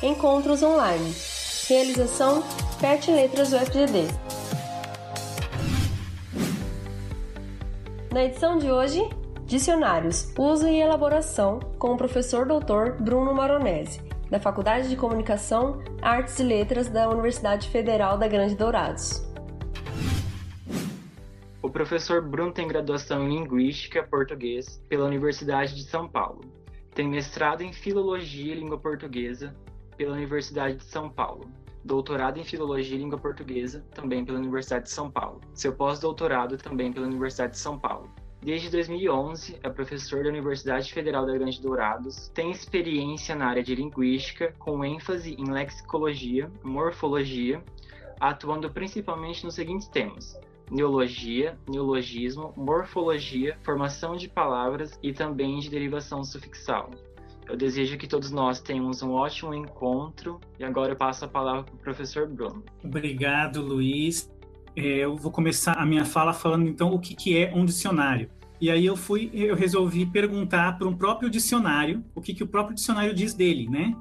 Encontros online. Realização PET Letras UFGD. Na edição de hoje, Dicionários, uso e elaboração com o professor doutor Bruno Maronese, da Faculdade de Comunicação, Artes e Letras da Universidade Federal da Grande Dourados. O professor Bruno tem graduação em Linguística Português pela Universidade de São Paulo. Tem mestrado em Filologia e Língua Portuguesa pela Universidade de São Paulo. Doutorado em Filologia e Língua Portuguesa também pela Universidade de São Paulo. Seu pós-doutorado também pela Universidade de São Paulo. Desde 2011, é professor da Universidade Federal da Grande Dourados, tem experiência na área de linguística, com ênfase em lexicologia, morfologia, atuando principalmente nos seguintes temas: neologia, neologismo, morfologia, formação de palavras e também de derivação sufixal. Eu desejo que todos nós tenhamos um ótimo encontro e agora eu passo a palavra para o professor Bruno. Obrigado, Luiz. É, eu vou começar a minha fala falando então o que, que é um dicionário. E aí eu fui, eu resolvi perguntar para um próprio dicionário o que, que o próprio dicionário diz dele, né?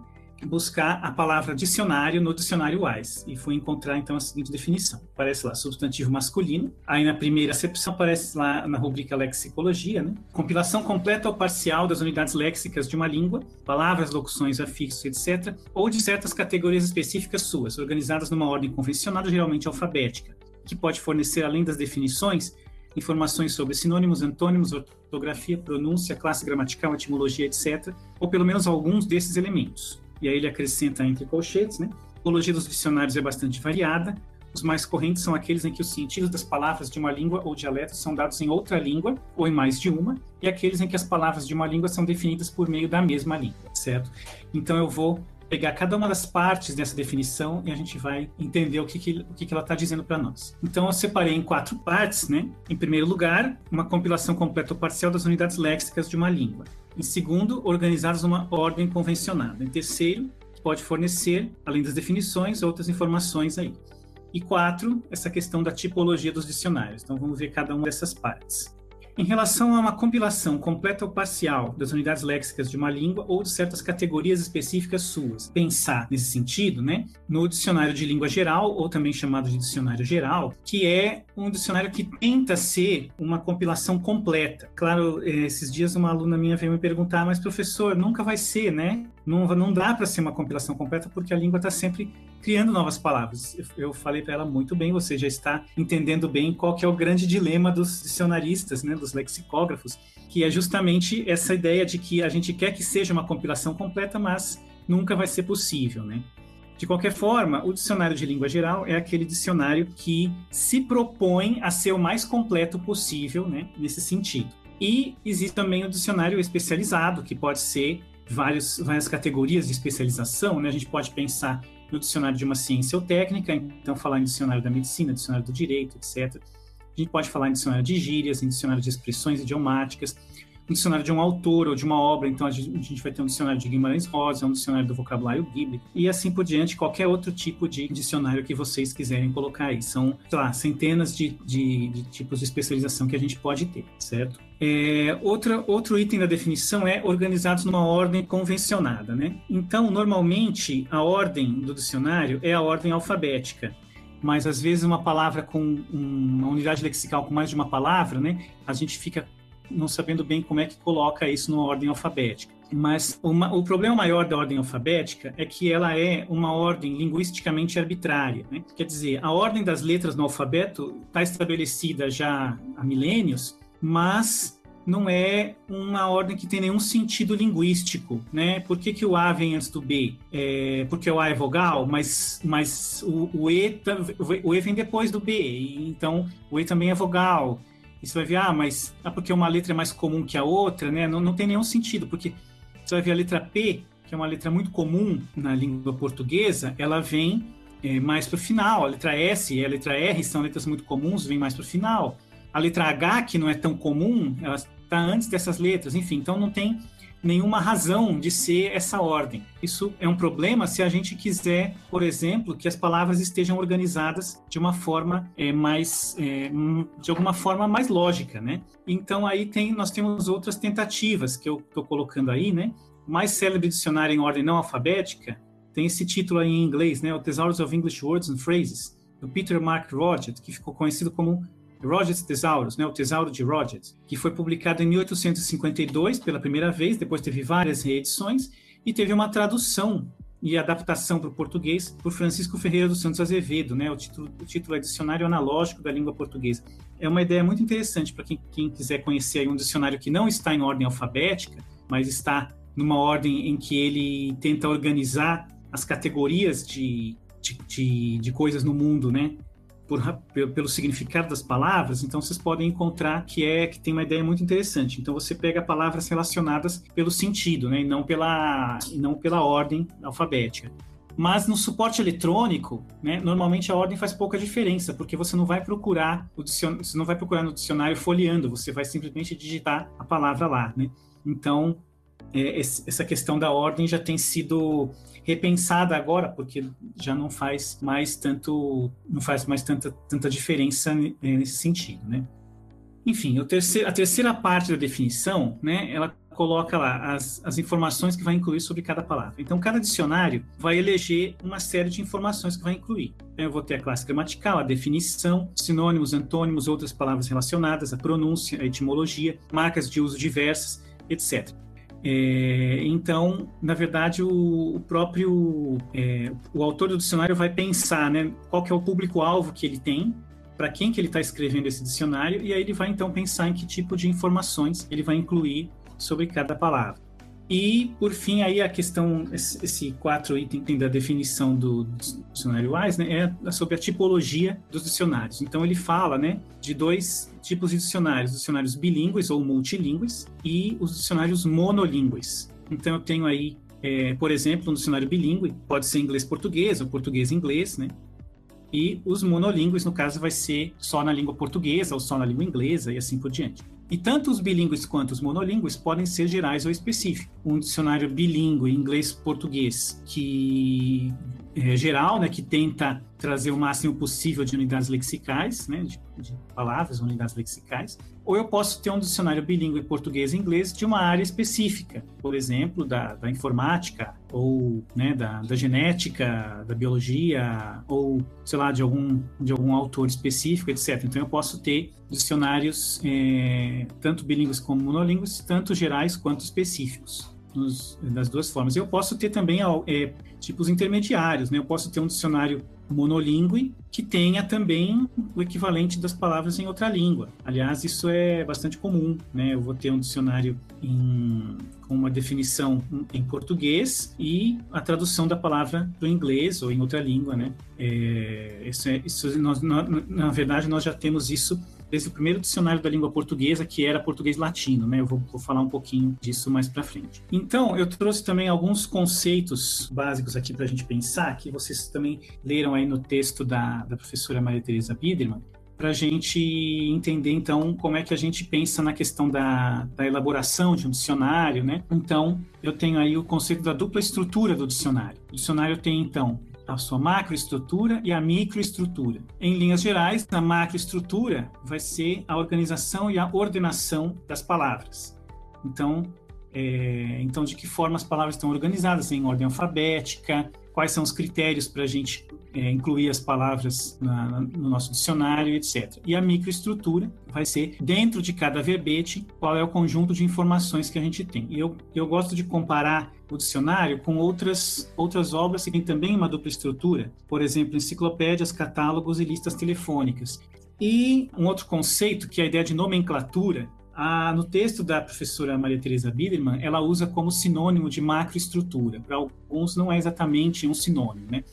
Buscar a palavra dicionário no dicionário WISE e fui encontrar então a seguinte definição. Aparece lá substantivo masculino, aí na primeira acepção aparece lá na rubrica lexicologia, né? Compilação completa ou parcial das unidades léxicas de uma língua, palavras, locuções, afixos, etc, ou de certas categorias específicas suas, organizadas numa ordem convencional, geralmente alfabética, que pode fornecer além das definições informações sobre sinônimos, antônimos, ortografia, pronúncia, classe gramatical, etimologia, etc., ou pelo menos alguns desses elementos e aí ele acrescenta entre colchetes, né? A tipologia dos dicionários é bastante variada. Os mais correntes são aqueles em que os sentidos das palavras de uma língua ou dialeto são dados em outra língua ou em mais de uma, e aqueles em que as palavras de uma língua são definidas por meio da mesma língua, certo? Então eu vou pegar cada uma das partes dessa definição e a gente vai entender o que, que o que, que ela está dizendo para nós. Então, eu separei em quatro partes, né? Em primeiro lugar, uma compilação completa ou parcial das unidades léxicas de uma língua. Em segundo, organizados numa ordem convencionada. Em terceiro, pode fornecer, além das definições, outras informações aí. E quatro, essa questão da tipologia dos dicionários. Então, vamos ver cada uma dessas partes. Em relação a uma compilação completa ou parcial das unidades léxicas de uma língua ou de certas categorias específicas suas, pensar nesse sentido, né, no dicionário de língua geral, ou também chamado de dicionário geral, que é um dicionário que tenta ser uma compilação completa. Claro, eh, esses dias uma aluna minha veio me perguntar, mas professor, nunca vai ser, né? Não, não dá para ser uma compilação completa porque a língua está sempre criando novas palavras. Eu falei para ela muito bem, você já está entendendo bem qual que é o grande dilema dos dicionaristas, né, dos lexicógrafos, que é justamente essa ideia de que a gente quer que seja uma compilação completa, mas nunca vai ser possível, né? De qualquer forma, o dicionário de língua geral é aquele dicionário que se propõe a ser o mais completo possível, né, nesse sentido. E existe também o dicionário especializado, que pode ser vários, várias categorias de especialização, né? A gente pode pensar no dicionário de uma ciência ou técnica, então falar em dicionário da medicina, dicionário do direito, etc. A gente pode falar em dicionário de gírias, em dicionário de expressões idiomáticas, um dicionário de um autor ou de uma obra, então a gente vai ter um dicionário de Guimarães Rosa, um dicionário do vocabulário bíblico e assim por diante, qualquer outro tipo de dicionário que vocês quiserem colocar aí. São, sei lá, centenas de, de, de tipos de especialização que a gente pode ter, certo? É, outra, outro item da definição é organizados numa ordem convencionada, né? Então, normalmente, a ordem do dicionário é a ordem alfabética mas às vezes uma palavra com uma unidade lexical com mais de uma palavra, né, a gente fica não sabendo bem como é que coloca isso numa ordem alfabética. Mas uma, o problema maior da ordem alfabética é que ela é uma ordem linguisticamente arbitrária. Né? Quer dizer, a ordem das letras no alfabeto está estabelecida já há milênios, mas não é uma ordem que tem nenhum sentido linguístico, né? Por que, que o A vem antes do B? É, porque o A é vogal, mas, mas o, o, e, o E vem depois do B, então o E também é vogal. E você vai ver, ah, mas é porque uma letra é mais comum que a outra, né? Não, não tem nenhum sentido, porque você vai ver a letra P, que é uma letra muito comum na língua portuguesa, ela vem é, mais para o final. A letra S e a letra R são letras muito comuns, vem mais para o final. A letra H, que não é tão comum, ela está antes dessas letras. Enfim, então não tem nenhuma razão de ser essa ordem. Isso é um problema se a gente quiser, por exemplo, que as palavras estejam organizadas de uma forma é, mais, é, de alguma forma mais lógica, né? Então aí tem, nós temos outras tentativas que eu estou colocando aí, né? O mais célebre dicionário em ordem não alfabética tem esse título aí em inglês, né, o Thesaurus of English Words and Phrases, do Peter Mark Rodgett, que ficou conhecido como Rodgett's Thesaurus, né, o Tesauro de Rodgett, que foi publicado em 1852 pela primeira vez, depois teve várias reedições e teve uma tradução e adaptação para o português por Francisco Ferreira dos Santos Azevedo, né? O título, o título é Dicionário Analógico da Língua Portuguesa. É uma ideia muito interessante para quem, quem, quiser conhecer um dicionário que não está em ordem alfabética, mas está numa ordem em que ele tenta organizar as categorias de, de, de, de coisas no mundo, né? Por, pelo significado das palavras, então vocês podem encontrar que é que tem uma ideia muito interessante. Então você pega palavras relacionadas pelo sentido, né, e não pela e não pela ordem alfabética. Mas no suporte eletrônico, né, normalmente a ordem faz pouca diferença, porque você não vai procurar o dicionário, você não vai procurar no dicionário folheando, você vai simplesmente digitar a palavra lá, né? Então, é, essa questão da ordem já tem sido repensada agora, porque já não faz mais tanto, não faz mais tanta, tanta diferença nesse sentido, né? Enfim, terceiro, a terceira parte da definição, né, ela coloca lá as, as informações que vai incluir sobre cada palavra. Então, cada dicionário vai eleger uma série de informações que vai incluir. Então, eu vou ter a classe gramatical, a definição, sinônimos, antônimos, outras palavras relacionadas, a pronúncia, a etimologia, marcas de uso diversas, etc. É, então, na verdade, o, o próprio é, o autor do dicionário vai pensar, né, qual que é o público-alvo que ele tem, para quem que ele está escrevendo esse dicionário, e aí ele vai então pensar em que tipo de informações ele vai incluir sobre cada palavra. E, por fim, aí a questão, esse, quatro item da definição do, dicionário WISE, né, é sobre a tipologia dos dicionários. Então, ele fala, né, de dois tipos de dicionários, dicionários bilíngues ou multilingües e os dicionários monolingües. Então, eu tenho aí, é, por exemplo, um dicionário bilíngue, pode ser inglês-português ou português-inglês, né, e os monolingües, no caso, vai ser só na língua portuguesa ou só na língua inglesa e assim por diante. E tanto os bilíngues quanto os monolingües podem ser gerais ou específicos. Um dicionário bilíngue inglês-português que é geral, né, que tenta trazer o máximo possível de unidades lexicais, né, de, de palavras, unidades lexicais, ou eu posso ter um dicionário bilíngue português e inglês de uma área específica, por exemplo, da, da informática, ou né, da, da, genética, da biologia, ou, sei lá, de algum, de algum autor específico, etc. Então, eu posso ter dicionários é, tanto bilíngues como monolíngues, tanto gerais quanto específicos. Nos, das duas formas. Eu posso ter também é, tipos intermediários, né? Eu posso ter um dicionário monolíngue que tenha também o equivalente das palavras em outra língua. Aliás, isso é bastante comum, né? Eu vou ter um dicionário em, com uma definição em português e a tradução da palavra para o inglês ou em outra língua, né? É, isso, é, isso nós, na, na verdade, nós já temos isso desde o primeiro dicionário da língua portuguesa, que era português latino, né? Eu vou, vou falar um pouquinho disso mais para frente. Então, eu trouxe também alguns conceitos básicos aqui para a gente pensar, que vocês também leram aí no texto da, da professora Maria Teresa Biederman, para a gente entender, então, como é que a gente pensa na questão da, da, elaboração de um dicionário, né? Então, eu tenho aí o conceito da dupla estrutura do dicionário. O dicionário tem, então, a sua macroestrutura e a microestrutura. Em linhas gerais, a macroestrutura vai ser a organização e a ordenação das palavras. Então, é, então de que forma as palavras estão organizadas em ordem alfabética, quais são os critérios para a gente é, incluir as palavras na, no nosso dicionário, etc. E a microestrutura vai ser, dentro de cada verbete, qual é o conjunto de informações que a gente tem. E eu, eu gosto de comparar o dicionário com outras, outras obras que têm também uma dupla estrutura, por exemplo, enciclopédias, catálogos e listas telefônicas. E um outro conceito, que é a ideia de nomenclatura, no texto da professora Maria Teresa Biederman, ela usa como sinônimo de macroestrutura. Para alguns não é exatamente um sinônimo, né?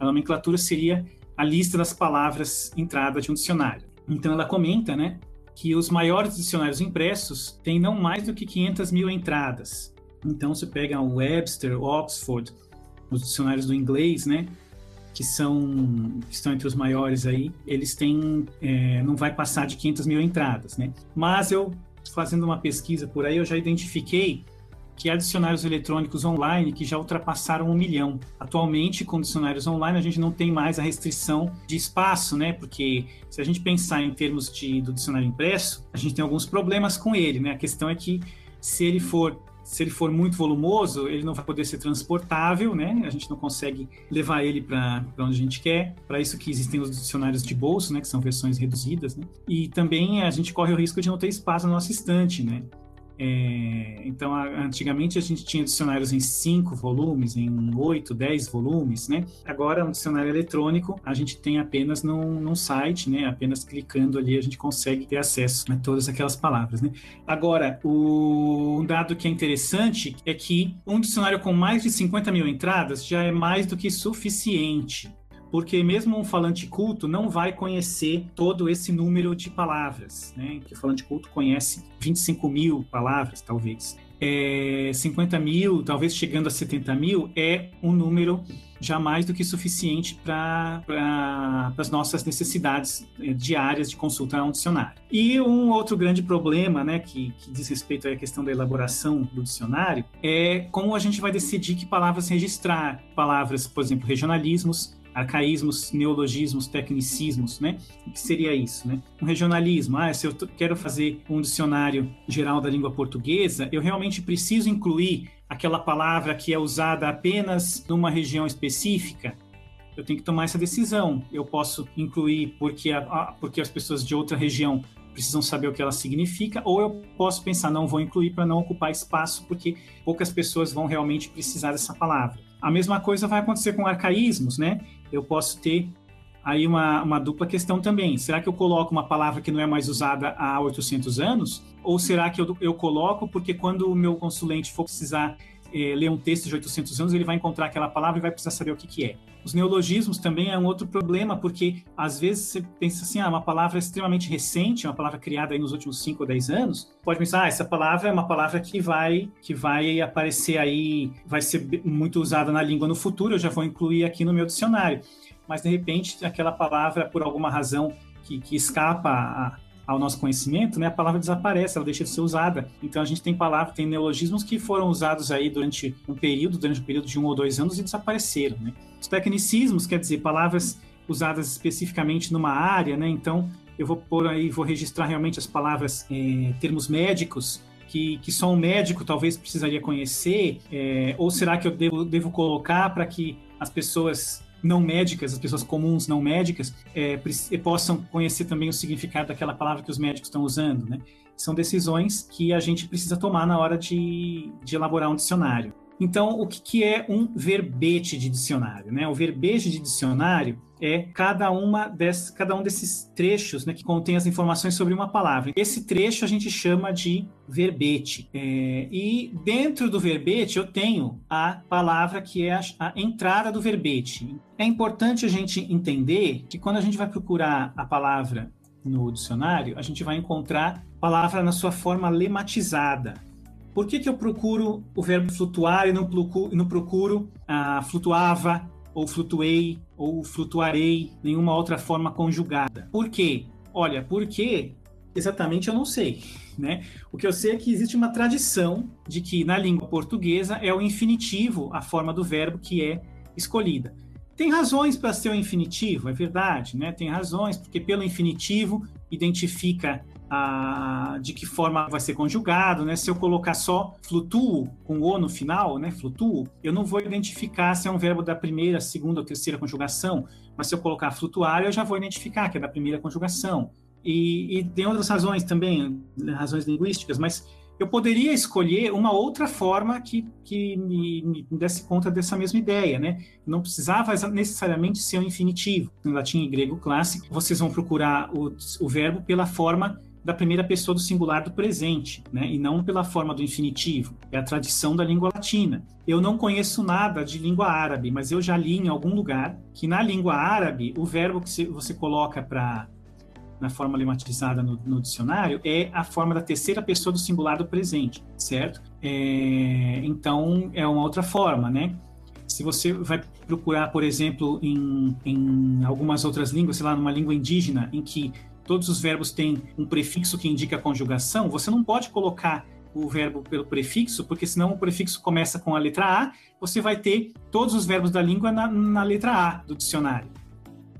A nomenclatura seria a lista das palavras entrada de um dicionário. Então ela comenta, né, que os maiores dicionários impressos têm não mais do que 500 mil entradas. Então você pega o Webster, Oxford, os dicionários do inglês, né, que são que estão entre os maiores aí, eles têm é, não vai passar de 500 mil entradas, né? Mas eu fazendo uma pesquisa por aí eu já identifiquei que há dicionários eletrônicos online que já ultrapassaram um milhão. Atualmente, com dicionários online, a gente não tem mais a restrição de espaço, né? Porque se a gente pensar em termos de, do dicionário impresso, a gente tem alguns problemas com ele, né? A questão é que se ele for se ele for muito volumoso, ele não vai poder ser transportável, né? A gente não consegue levar ele para onde a gente quer. Para isso que existem os dicionários de bolso, né? Que são versões reduzidas, né? E também a gente corre o risco de não ter espaço na nossa estante, né? É, então, a, antigamente a gente tinha dicionários em cinco volumes, em oito, dez volumes, né? Agora, um dicionário eletrônico, a gente tem apenas num, num site, né? Apenas clicando ali a gente consegue ter acesso a todas aquelas palavras, né? Agora, o, um dado que é interessante é que um dicionário com mais de 50 mil entradas já é mais do que suficiente porque mesmo um falante culto não vai conhecer todo esse número de palavras, né? Que o falante culto conhece 25 mil palavras, talvez. É, 50 mil, talvez chegando a 70 mil, é um número já mais do que suficiente para pra, as nossas necessidades é, diárias de consulta a um dicionário. E um outro grande problema, né, que, que diz respeito à questão da elaboração do dicionário, é como a gente vai decidir que palavras registrar. Palavras, por exemplo, regionalismos, arcaísmos, neologismos, tecnicismos, né? O que seria isso, né? Um regionalismo, ah, se eu quero fazer um dicionário geral da língua portuguesa, eu realmente preciso incluir aquela palavra que é usada apenas numa região específica? Eu tenho que tomar essa decisão. Eu posso incluir porque, a, porque as pessoas de outra região precisam saber o que ela significa, ou eu posso pensar, não vou incluir para não ocupar espaço, porque poucas pessoas vão realmente precisar dessa palavra. A mesma coisa vai acontecer com arcaísmos, né? Eu posso ter aí uma, uma dupla questão também. Será que eu coloco uma palavra que não é mais usada há 800 anos? Ou será que eu, eu coloco porque quando o meu consulente for precisar é, ler um texto de 800 anos, ele vai encontrar aquela palavra e vai precisar saber o que, que é. Os neologismos também é um outro problema, porque às vezes você pensa assim, ah, uma palavra extremamente recente, uma palavra criada aí nos últimos 5 ou 10 anos, pode pensar, ah, essa palavra é uma palavra que vai, que vai aparecer aí, vai ser muito usada na língua no futuro, eu já vou incluir aqui no meu dicionário. Mas, de repente, aquela palavra, por alguma razão que, que escapa a, ao nosso conhecimento, né, a palavra desaparece, ela deixa de ser usada. Então a gente tem palavras, tem neologismos que foram usados aí durante um período, durante um período de um ou dois anos e desapareceram. Né? Os tecnicismos, quer dizer, palavras usadas especificamente numa área, né? Então eu vou pôr aí, vou registrar realmente as palavras, é, termos médicos, que, que, só um médico talvez precisaria conhecer? É, ou será que eu devo, devo colocar para que as pessoas não médicas, as pessoas comuns não médicas, é, possam conhecer também o significado daquela palavra que os médicos estão usando, né? São decisões que a gente precisa tomar na hora de, de elaborar um dicionário. Então, o que, é um verbete de dicionário? Né? O verbete de dicionário é cada, uma dessas, cada um desses trechos né, que contém as informações sobre uma palavra. Esse trecho a gente chama de verbete. É, e dentro do verbete eu tenho a palavra que é a, a entrada do verbete. É importante a gente entender que quando a gente vai procurar a palavra no dicionário, a gente vai encontrar palavra na sua forma lematizada. Por que, que eu procuro o verbo flutuar e não procuro, não procuro ah, flutuava, ou flutuei, ou flutuarei, nenhuma outra forma conjugada? Por quê? Olha, porque exatamente eu não sei. Né? O que eu sei é que existe uma tradição de que na língua portuguesa é o infinitivo a forma do verbo que é escolhida. Tem razões para ser o infinitivo, é verdade, né? Tem razões, porque pelo infinitivo identifica de que forma vai ser conjugado, né? Se eu colocar só flutuo com o no final, né? Flutuo, eu não vou identificar se é um verbo da primeira, segunda ou terceira conjugação, mas se eu colocar flutuar, eu já vou identificar que é da primeira conjugação. E, e tem outras razões também, razões linguísticas, mas eu poderia escolher uma outra forma que, que me, me, desse conta dessa mesma ideia, né? Não precisava necessariamente ser um infinitivo. No latim e grego clássico, vocês vão procurar o, o verbo pela forma da primeira pessoa do singular do presente, né? e não pela forma do infinitivo. É a tradição da língua latina. Eu não conheço nada de língua árabe, mas eu já li em algum lugar que na língua árabe o verbo que você coloca para na forma lematizada no, no, dicionário é a forma da terceira pessoa do singular do presente, certo? É, então é uma outra forma, né? Se você vai procurar, por exemplo, em, em algumas outras línguas, sei lá, numa língua indígena, em que todos os verbos têm um prefixo que indica a conjugação, você não pode colocar o verbo pelo prefixo, porque senão o prefixo começa com a letra A, você vai ter todos os verbos da língua na, na letra A do dicionário.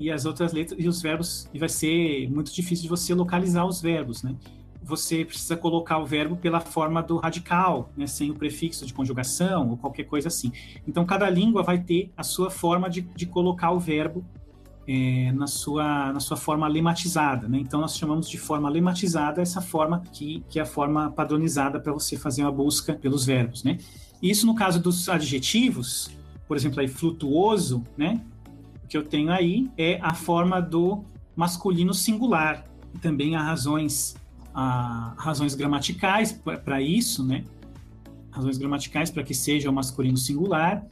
E as outras letras e os verbos, e vai ser muito difícil de você localizar os verbos, né? você precisa colocar o verbo pela forma do radical, né, sem o prefixo de conjugação ou qualquer coisa assim. Então, cada língua vai ter a sua forma de, de colocar o verbo é, na, sua, na sua forma lematizada. Né? Então, nós chamamos de forma lematizada essa forma que, que é a forma padronizada para você fazer uma busca pelos verbos. Né? Isso no caso dos adjetivos, por exemplo, aí, flutuoso, né? o que eu tenho aí é a forma do masculino singular. Também há razões a razões gramaticais para isso, né? Razões gramaticais para que seja o masculino singular,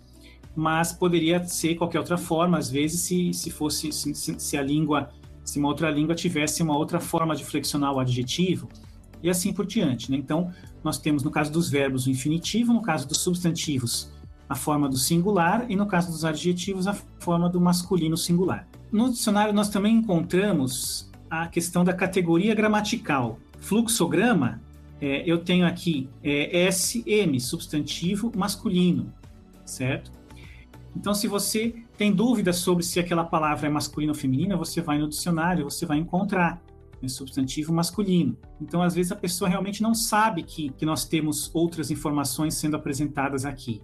mas poderia ser qualquer outra forma, às vezes, se, se fosse, se, se a língua, se uma outra língua tivesse uma outra forma de flexionar o adjetivo, e assim por diante, né? Então, nós temos, no caso dos verbos, o infinitivo, no caso dos substantivos, a forma do singular, e no caso dos adjetivos, a forma do masculino singular. No dicionário, nós também encontramos a questão da categoria gramatical, Fluxograma, é, eu tenho aqui é, SM, substantivo masculino, certo? Então, se você tem dúvidas sobre se aquela palavra é masculina ou feminina, você vai no dicionário, você vai encontrar né, substantivo masculino. Então, às vezes, a pessoa realmente não sabe que, que nós temos outras informações sendo apresentadas aqui.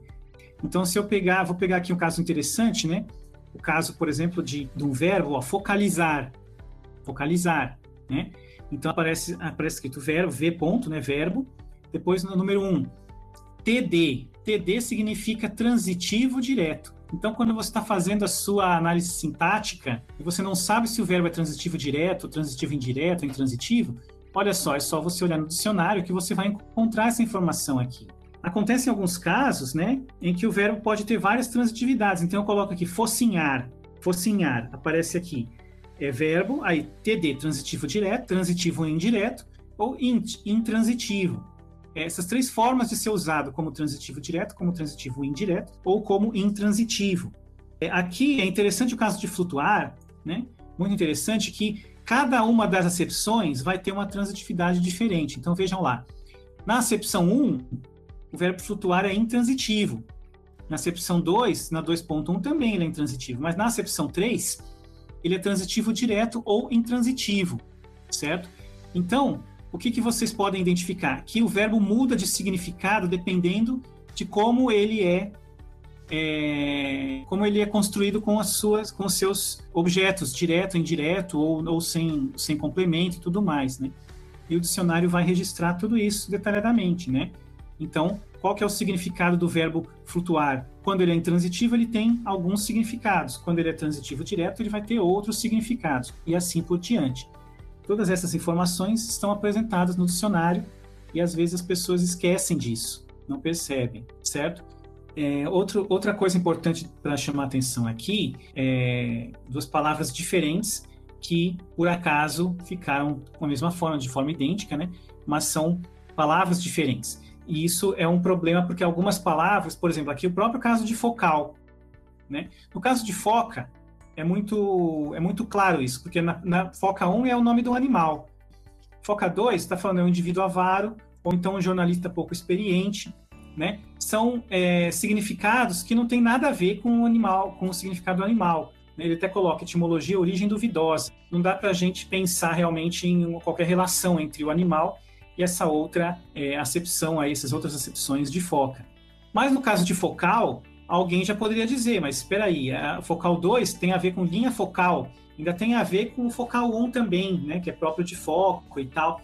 Então, se eu pegar, vou pegar aqui um caso interessante, né? O caso, por exemplo, de, de um verbo, ó, focalizar. Focalizar, né? Então aparece, aparece escrito verbo, V ponto, né, verbo. Depois no número 1, um, TD. TD significa transitivo direto. Então, quando você está fazendo a sua análise sintática e você não sabe se o verbo é transitivo direto, transitivo indireto, intransitivo, olha só, é só você olhar no dicionário que você vai encontrar essa informação aqui. Acontece em alguns casos, né, em que o verbo pode ter várias transitividades. Então, eu coloco aqui focinhar, focinhar, aparece aqui é verbo, aí TD, transitivo direto, transitivo indireto, ou int, intransitivo. Essas três formas de ser usado como transitivo direto, como transitivo indireto, ou como intransitivo. É, aqui é interessante o caso de flutuar, né? Muito interessante que cada uma das acepções vai ter uma transitividade diferente. Então vejam lá. Na acepção 1, o verbo flutuar é intransitivo. Na acepção 2, na 2.1 também ele é intransitivo, mas na acepção 3, ele é transitivo direto ou intransitivo, certo? Então, o que, que vocês podem identificar? Que o verbo muda de significado dependendo de como ele é, é, como ele é construído com as suas, com os seus objetos, direto, indireto ou, ou sem, sem complemento e tudo mais, né? E o dicionário vai registrar tudo isso detalhadamente, né? Então, qual que é o significado do verbo flutuar? Quando ele é intransitivo, ele tem alguns significados. Quando ele é transitivo direto, ele vai ter outros significados. E assim por diante. Todas essas informações estão apresentadas no dicionário e às vezes as pessoas esquecem disso, não percebem, certo? É, outro, outra coisa importante para chamar atenção aqui é duas palavras diferentes que, por acaso, ficaram com a mesma forma, de forma idêntica, né? mas são palavras diferentes. E isso é um problema porque algumas palavras, por exemplo, aqui o próprio caso de focal, né? No caso de foca, é muito, é muito claro isso, porque na, na foca 1 é o nome do animal. Foca 2 está falando é um indivíduo avaro, ou então um jornalista pouco experiente, né? São é, significados que não tem nada a ver com o animal, com o significado do animal. Né? Ele até coloca etimologia, origem duvidosa. Não dá para a gente pensar realmente em qualquer relação entre o animal e essa outra é, acepção, aí, essas outras acepções de foca. Mas no caso de focal, alguém já poderia dizer, mas espera aí, focal 2 tem a ver com linha focal, ainda tem a ver com o focal 1 também, né, que é próprio de foco e tal.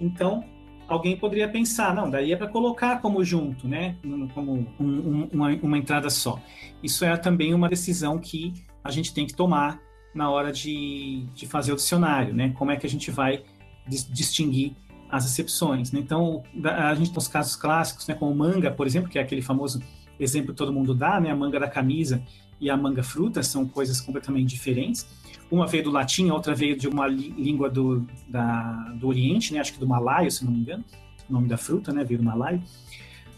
Então, alguém poderia pensar, não, daí é para colocar como junto, né, como um, um, uma, uma entrada só. Isso é também uma decisão que a gente tem que tomar na hora de, de fazer o dicionário, né, como é que a gente vai distinguir as exceções. Né? Então, a gente tem os casos clássicos, né, como manga, por exemplo, que é aquele famoso exemplo que todo mundo dá, né, a manga da camisa e a manga fruta são coisas completamente diferentes. Uma veio do latim, a outra veio de uma língua do, da, do Oriente, né, acho que do Malaio, se não me engano, o nome da fruta, né, veio do Malaio.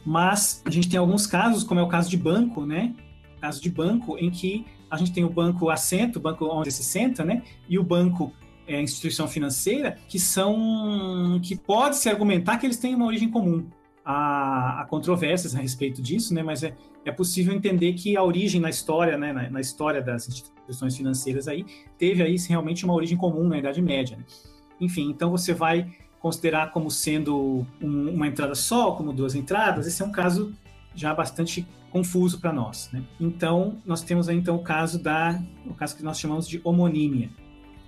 Mas a gente tem alguns casos, como é o caso de banco, né, caso de banco em que a gente tem o banco assento, o banco onde se senta, né, e o banco é, instituição financeira que são que pode se argumentar que eles têm uma origem comum. Há, há controvérsias a respeito disso, né? Mas é, é possível entender que a origem na história, né? Na, na, história das instituições financeiras aí teve aí realmente uma origem comum na Idade Média. Né? Enfim, então você vai considerar como sendo um, uma entrada só, como duas entradas, esse é um caso já bastante confuso para nós. Né? Então, nós temos aí então o caso da, o caso que nós chamamos de homonímia.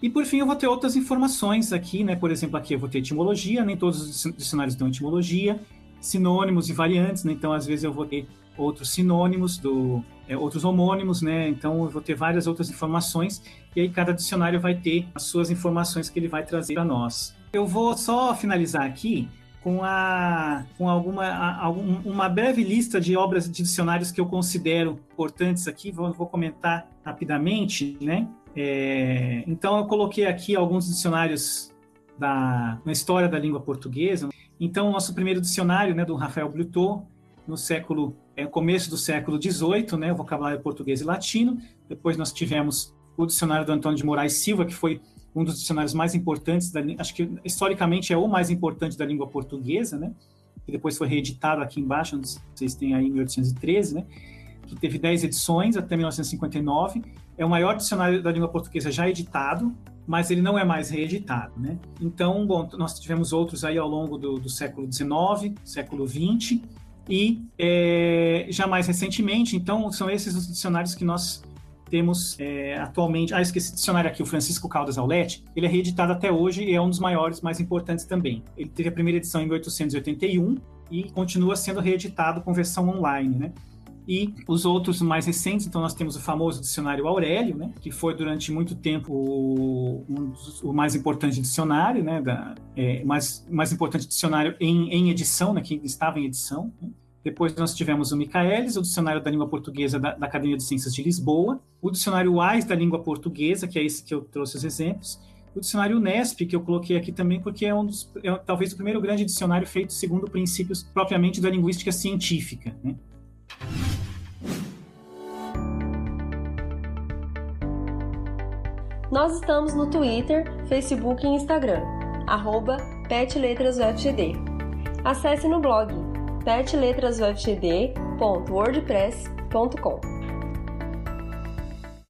E por fim, eu vou ter outras informações aqui, né? Por exemplo, aqui eu vou ter etimologia, nem todos os dicionários dão etimologia, sinônimos e variantes, né? Então, às vezes eu vou ter outros sinônimos do é, outros homônimos, né? Então eu vou ter várias outras informações e aí cada dicionário vai ter as suas informações que ele vai trazer para nós. Eu vou só finalizar aqui com, a, com alguma a, uma breve lista de obras de dicionários que eu considero importantes aqui. Vou, vou comentar rapidamente, né? É, então eu coloquei aqui alguns dicionários da na história da língua portuguesa. Então o nosso primeiro dicionário, né, do Rafael Blutot, no século é, começo do século XVIII, né, o vocabulário português e latino. Depois nós tivemos o dicionário do Antônio de Moraes Silva, que foi um dos dicionários mais importantes, da, acho que historicamente é o mais importante da língua portuguesa, né? Que depois foi reeditado aqui embaixo, vocês têm aí em 1813, né? Que teve 10 edições até 1959. É o maior dicionário da língua portuguesa já editado, mas ele não é mais reeditado, né? Então, bom, nós tivemos outros aí ao longo do, do século XIX, século XX, e é, já mais recentemente, então, são esses os dicionários que nós temos é, atualmente. Ah, esqueci dicionário aqui, o Francisco Caldas Aulete. Ele é reeditado até hoje e é um dos maiores, mais importantes também. Ele teve a primeira edição em 1881 e continua sendo reeditado com versão online, né? E os outros mais recentes, então nós temos o famoso dicionário Aurélio, né, que foi durante muito tempo o, um dos, o mais importante dicionário, né, da, é, mais, mais importante dicionário em, em edição, né, que estava em edição. Né. Depois nós tivemos o Michaelis, o Dicionário da Língua Portuguesa da, da, Academia de Ciências de Lisboa, o Dicionário AIS da Língua Portuguesa, que é esse que eu trouxe os exemplos, o Dicionário Unesp, que eu coloquei aqui também porque é um dos, é, talvez o primeiro grande dicionário feito segundo princípios propriamente da linguística científica. Né? Nós estamos no Twitter, Facebook e Instagram, arroba petletrasufgd. Acesse no blog petletrasufgd.wordpress.com.